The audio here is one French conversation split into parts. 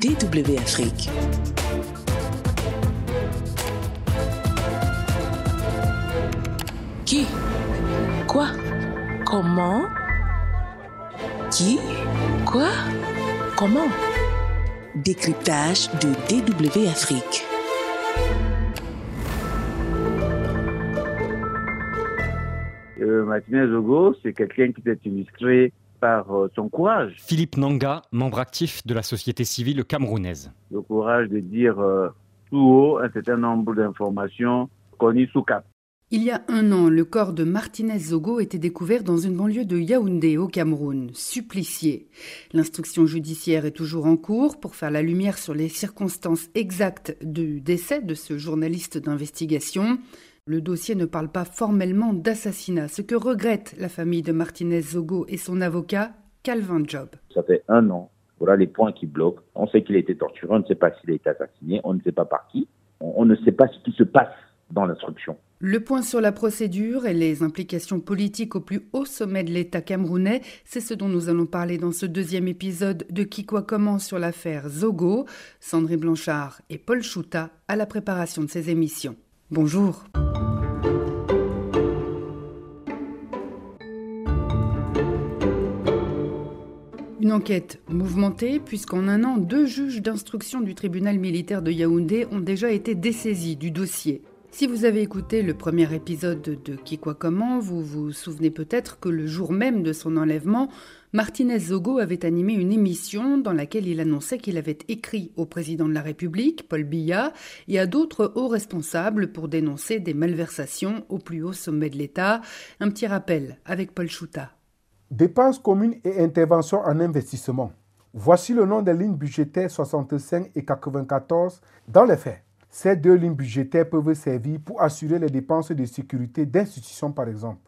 DW Afrique. Qui? Quoi? Comment? Qui? Quoi? Comment? Décryptage de DW Afrique. Euh, Martinez Ogo, c'est quelqu'un qui s'est illustré par euh, son courage. Philippe Nanga, membre actif de la société civile camerounaise. Le courage de dire euh, tout haut un certain nombre d'informations connues sous cap. Il y a un an, le corps de Martinez Zogo était découvert dans une banlieue de Yaoundé au Cameroun, supplicié. L'instruction judiciaire est toujours en cours pour faire la lumière sur les circonstances exactes du décès de ce journaliste d'investigation. Le dossier ne parle pas formellement d'assassinat, ce que regrette la famille de Martinez Zogo et son avocat, Calvin Job. Ça fait un an. Voilà les points qui bloquent. On sait qu'il a été torturé, on ne sait pas s'il a été assassiné, on ne sait pas par qui. On ne sait pas ce qui se passe dans l'instruction. Le point sur la procédure et les implications politiques au plus haut sommet de l'État camerounais, c'est ce dont nous allons parler dans ce deuxième épisode de Qui quoi comment sur l'affaire Zogo. Sandrine Blanchard et Paul Chouta à la préparation de ces émissions. Bonjour. Enquête mouvementée puisqu'en un an, deux juges d'instruction du tribunal militaire de Yaoundé ont déjà été dessaisis du dossier. Si vous avez écouté le premier épisode de Qui quoi comment, vous vous souvenez peut-être que le jour même de son enlèvement, Martinez Zogo avait animé une émission dans laquelle il annonçait qu'il avait écrit au président de la République, Paul Biya, et à d'autres hauts responsables pour dénoncer des malversations au plus haut sommet de l'État. Un petit rappel avec Paul Chouta. Dépenses communes et interventions en investissement. Voici le nom des lignes budgétaires 65 et 94 dans les faits. Ces deux lignes budgétaires peuvent servir pour assurer les dépenses de sécurité d'institutions, par exemple.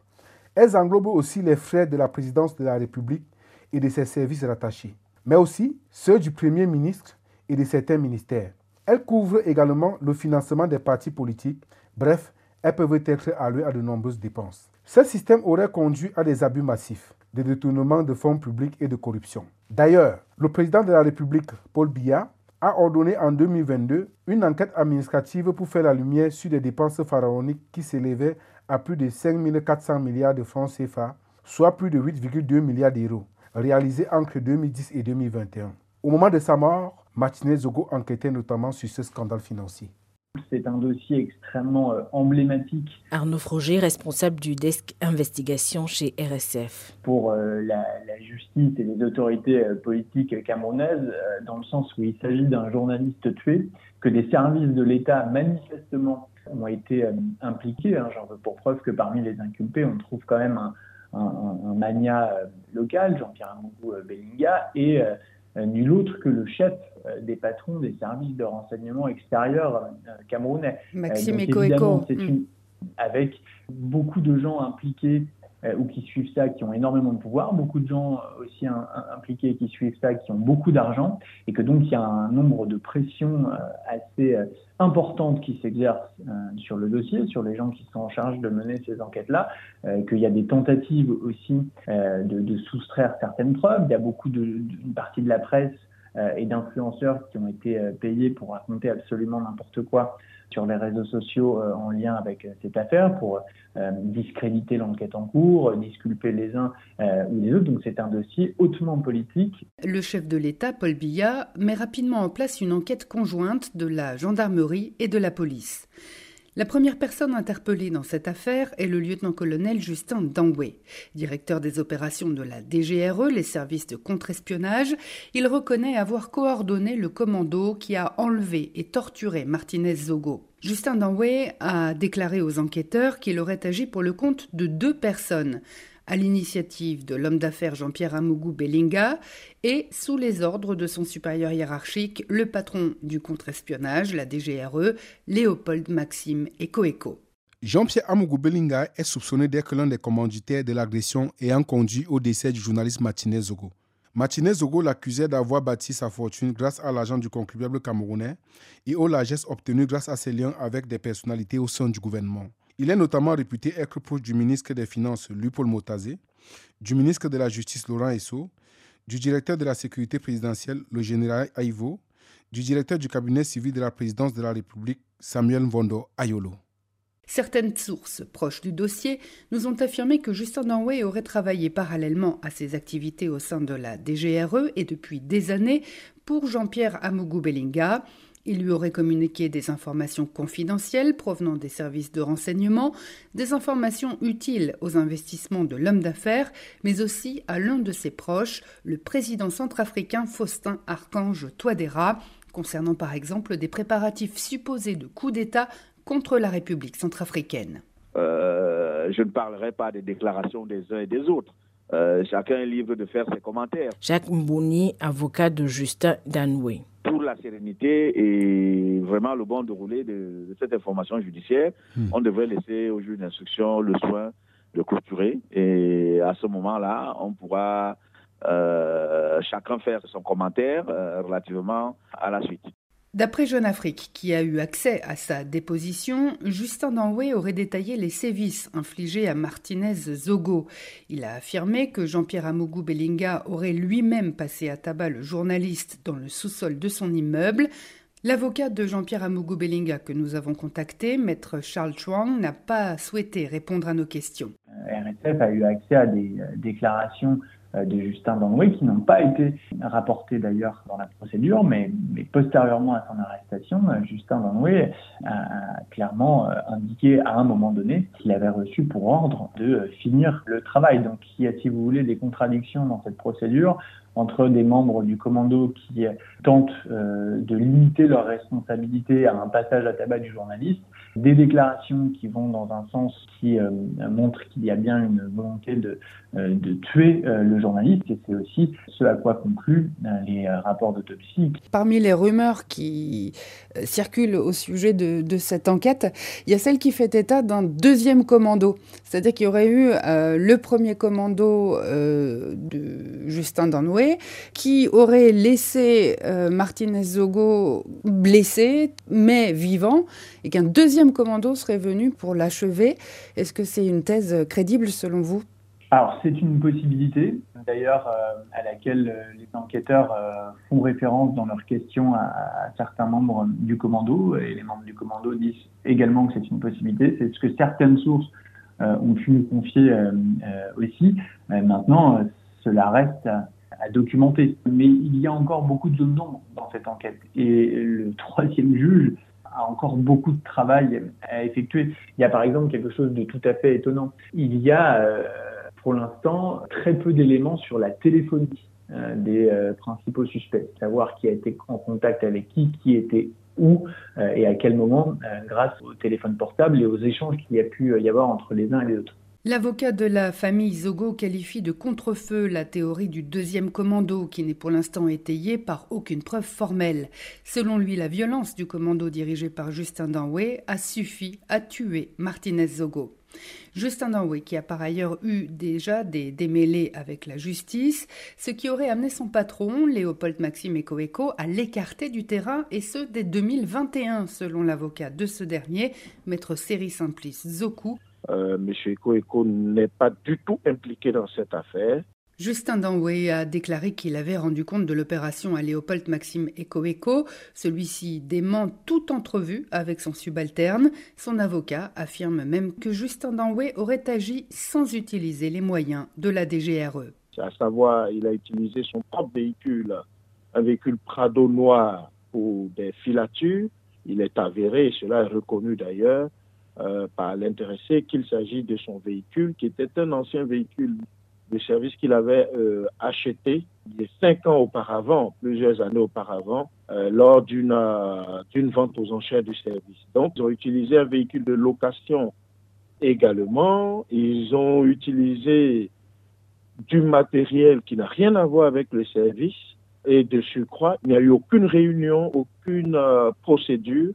Elles englobent aussi les frais de la présidence de la République et de ses services rattachés, mais aussi ceux du Premier ministre et de certains ministères. Elles couvrent également le financement des partis politiques. Bref, elles peuvent être allouées à de nombreuses dépenses. Ce système aurait conduit à des abus massifs de détournement de fonds publics et de corruption. D'ailleurs, le président de la République, Paul Biya, a ordonné en 2022 une enquête administrative pour faire la lumière sur des dépenses pharaoniques qui s'élevaient à plus de 5 400 milliards de francs CFA, soit plus de 8,2 milliards d'euros, réalisées entre 2010 et 2021. Au moment de sa mort, Martinez Zogo enquêtait notamment sur ce scandale financier. C'est un dossier extrêmement euh, emblématique. Arnaud Froger, responsable du desk investigation chez RSF. Pour euh, la, la, justice et les autorités euh, politiques camerounaises, dans le sens où il s'agit d'un journaliste tué, que des services de l'État manifestement ont été impliqués. Hein. J'en veux pour preuve que parmi les inculpés, on trouve quand même un, un, un, un mania local, Jean-Pierre Amougou Bellinga, et nul autre que le chef des patrons des services de renseignement extérieurs camerounais. Maxime Eko C'est une avec beaucoup de gens impliqués euh, ou qui suivent ça, qui ont énormément de pouvoir, beaucoup de gens aussi un, un, impliqués qui suivent ça, qui ont beaucoup d'argent, et que donc il y a un nombre de pressions euh, assez euh, importantes qui s'exercent sur le dossier, sur les gens qui sont en charge de mener ces enquêtes-là, qu'il y a des tentatives aussi de, de, soustraire certaines preuves, il y a beaucoup de, une partie de la presse et d'influenceurs qui ont été payés pour raconter absolument n'importe quoi sur les réseaux sociaux euh, en lien avec euh, cette affaire pour euh, discréditer l'enquête en cours, disculper les uns ou les autres. Donc c'est un dossier hautement politique. Le chef de l'État, Paul Biya, met rapidement en place une enquête conjointe de la gendarmerie et de la police. La première personne interpellée dans cette affaire est le lieutenant-colonel Justin Dangway. Directeur des opérations de la DGRE, les services de contre-espionnage, il reconnaît avoir coordonné le commando qui a enlevé et torturé Martinez Zogo. Justin Dangway a déclaré aux enquêteurs qu'il aurait agi pour le compte de deux personnes, à l'initiative de l'homme d'affaires Jean-Pierre Amougou Bellinga et sous les ordres de son supérieur hiérarchique, le patron du contre-espionnage, la DGRE, Léopold Maxime Ekoeko. Jean-Pierre Amougou Bellinga est soupçonné d'être l'un des commanditaires de l'agression ayant conduit au décès du journaliste Martinez Zogo. Martinez Zogo l'accusait d'avoir bâti sa fortune grâce à l'argent du contribuable camerounais et aux largesses obtenues grâce à ses liens avec des personnalités au sein du gouvernement. Il est notamment réputé être proche du ministre des Finances, Louis-Paul Motazé, du ministre de la Justice, Laurent Esso, du directeur de la sécurité présidentielle, le général Aïvo, du directeur du cabinet civil de la présidence de la République, Samuel Vondo Ayolo. Certaines sources proches du dossier nous ont affirmé que Justin Danway aurait travaillé parallèlement à ses activités au sein de la DGRE et depuis des années pour Jean-Pierre Amougou Bellinga. Il lui aurait communiqué des informations confidentielles provenant des services de renseignement, des informations utiles aux investissements de l'homme d'affaires, mais aussi à l'un de ses proches, le président centrafricain Faustin Archange Touadéra, concernant par exemple des préparatifs supposés de coup d'État contre la République centrafricaine. Euh, je ne parlerai pas des déclarations des uns et des autres. Euh, chacun est libre de faire ses commentaires. Jacques Mbouni, avocat de Justin Danoué. Pour la sérénité et vraiment le bon déroulé de, de cette information judiciaire, hmm. on devrait laisser au juge d'instruction le soin de clôturer. Et à ce moment-là, on pourra euh, chacun faire son commentaire euh, relativement à la suite. D'après Jeune Afrique, qui a eu accès à sa déposition, Justin Danway aurait détaillé les sévices infligés à Martinez Zogo. Il a affirmé que Jean-Pierre Amougou Bellinga aurait lui-même passé à tabac le journaliste dans le sous-sol de son immeuble. L'avocat de Jean-Pierre Amougou Bellinga que nous avons contacté, maître Charles Chuang, n'a pas souhaité répondre à nos questions. RSF a eu accès à des euh, déclarations euh, de Justin Danoué, qui n'ont pas été rapportés d'ailleurs dans la procédure, mais, mais postérieurement à son arrestation, euh, Justin Danoué a, clairement euh, indiqué à un moment donné qu'il avait reçu pour ordre de finir le travail. Donc il y a, si vous voulez, des contradictions dans cette procédure entre des membres du commando qui tentent de limiter leur responsabilité à un passage à tabac du journaliste des déclarations qui vont dans un sens qui euh, montre qu'il y a bien une volonté de, euh, de tuer euh, le journaliste et c'est aussi ce à quoi concluent les rapports d'autopsie. Parmi les rumeurs qui circulent au sujet de, de, cette enquête, il y a celle qui fait état d'un deuxième commando, c'est-à-dire qu'il y aurait eu le premier commando de Justin Danoué qui aurait laissé Martinez Zogo blessé mais vivant et qu'un deuxième commando serait venu pour l'achever. Est-ce que c'est une thèse crédible selon vous? Alors, c'est une possibilité, d'ailleurs, euh, à laquelle euh, les enquêteurs euh, font référence dans leurs questions à, certains membres du commando, et les membres du commando disent également que c'est une possibilité. C'est ce que certaines sources ont pu nous confier aussi. maintenant, cela reste à, à, documenter. Mais il y a encore beaucoup de zones d'ombre dans cette enquête. Et le troisième juge a encore beaucoup de travail à effectuer. Il y a par exemple quelque chose de tout à fait étonnant. Il y a euh, pour l'instant très peu d'éléments sur la téléphonie euh, des euh, principaux suspects, savoir qui a été en contact avec qui, qui était où et à quel moment grâce au téléphone portable et aux échanges qu'il y a pu y avoir entre les uns et les autres. L'avocat de la famille Zogo qualifie de contrefeu la théorie du deuxième commando qui n'est pour l'instant étayée par aucune preuve formelle. Selon lui, la violence du commando dirigé par Justin Danway a suffi à tuer Martinez Zogo. Justin Danway, qui a par ailleurs eu déjà des démêlés avec la justice, ce qui aurait amené son patron, Léopold Maxime Ekoeko, à l'écarter du terrain, et ce dès 2021, selon l'avocat de ce dernier, maître Seri Simplice Zoku, euh, M. Eko n'est pas du tout impliqué dans cette affaire. Justin Danway a déclaré qu'il avait rendu compte de l'opération à Léopold Maxime Ekoeko. Celui-ci dément toute entrevue avec son subalterne. Son avocat affirme même que Justin Danway aurait agi sans utiliser les moyens de la DGRE. À savoir, il a utilisé son propre véhicule, un véhicule Prado noir pour des filatures. Il est avéré, cela est reconnu d'ailleurs, euh, par l'intéressé qu'il s'agit de son véhicule, qui était un ancien véhicule de service qu'il avait euh, acheté il y a cinq ans auparavant, plusieurs années auparavant, euh, lors d'une d'une vente aux enchères du service. Donc, ils ont utilisé un véhicule de location également. Ils ont utilisé du matériel qui n'a rien à voir avec le service. Et de surcroît, il n'y a eu aucune réunion, aucune procédure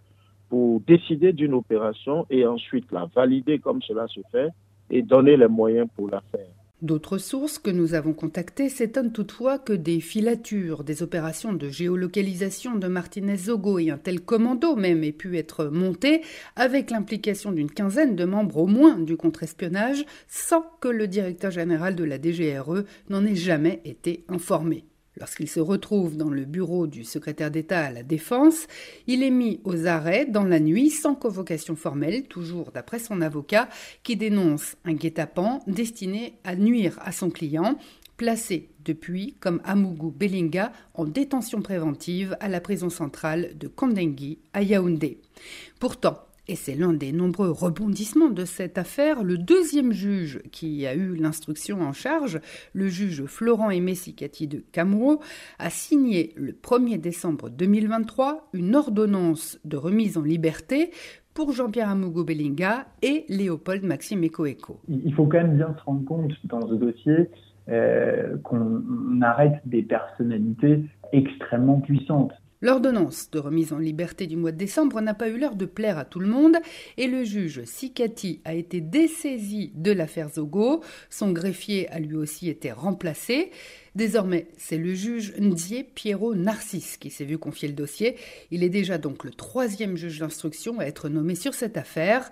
décider d'une opération et ensuite la valider comme cela se fait et donner les moyens pour la faire. D'autres sources que nous avons contactées s'étonnent toutefois que des filatures, des opérations de géolocalisation de Martinez Zogo et un tel commando même aient pu être montées avec l'implication d'une quinzaine de membres au moins du contre-espionnage sans que le directeur général de la DGRE n'en ait jamais été informé. Lorsqu'il se retrouve dans le bureau du secrétaire d'État à la Défense, il est mis aux arrêts dans la nuit sans convocation formelle, toujours d'après son avocat, qui dénonce un guet-apens destiné à nuire à son client, placé depuis comme Amougou Belinga en détention préventive à la prison centrale de Kondengui à Yaoundé. Pourtant, et c'est l'un des nombreux rebondissements de cette affaire. Le deuxième juge qui a eu l'instruction en charge, le juge Florent Aimé Sikati de Camero, a signé le 1er décembre 2023 une ordonnance de remise en liberté pour Jean-Pierre Amogo Bellinga et Léopold Maxime Ekoeko. Il faut quand même bien se rendre compte dans ce dossier euh, qu'on arrête des personnalités extrêmement puissantes. L'ordonnance de remise en liberté du mois de décembre n'a pas eu l'heure de plaire à tout le monde et le juge Sikati a été dessaisi de l'affaire Zogo. Son greffier a lui aussi été remplacé. Désormais, c'est le juge Ndié Pierrot Narcisse qui s'est vu confier le dossier. Il est déjà donc le troisième juge d'instruction à être nommé sur cette affaire.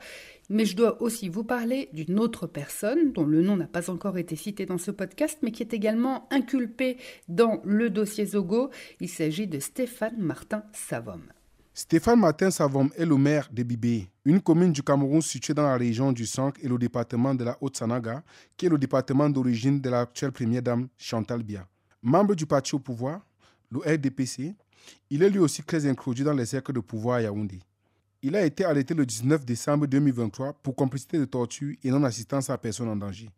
Mais je dois aussi vous parler d'une autre personne dont le nom n'a pas encore été cité dans ce podcast, mais qui est également inculpée dans le dossier Zogo. Il s'agit de Stéphane Martin Savom. Stéphane Martin Savom est le maire de Bibé, une commune du Cameroun située dans la région du Sank et le département de la Haute-Sanaga, qui est le département d'origine de l'actuelle première dame Chantal Bia. Membre du parti au pouvoir, le RDPC, il est lui aussi très introduit dans les cercles de pouvoir à Yaoundé. Il a été arrêté le 19 décembre 2023 pour complicité de torture et non-assistance à personne en danger.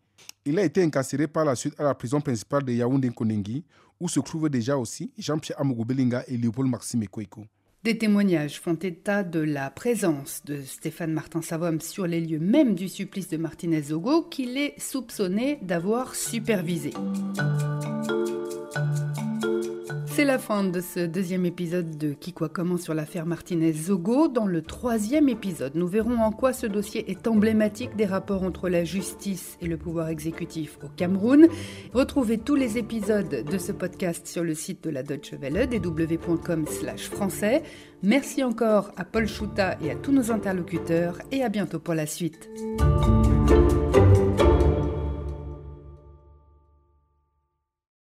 Il a été incarcéré par la suite à la prison principale de Yaoundé Konengi, où se trouvent déjà aussi Jean-Pierre Amougou Belinga et Léopold Maxime Ekoeko. Des témoignages font état de la présence de Stéphane Martin Savom sur les lieux même du supplice de Martinez Zogo qu'il est soupçonné d'avoir supervisé. C'est la fin de ce deuxième épisode de Qui quoi comment sur l'affaire Martinez-Zogo. Dans le troisième épisode, nous verrons en quoi ce dossier est emblématique des rapports entre la justice et le pouvoir exécutif au Cameroun. Retrouvez tous les épisodes de ce podcast sur le site de la Deutsche Welle, dw.com français. Merci encore à Paul Chouta et à tous nos interlocuteurs et à bientôt pour la suite.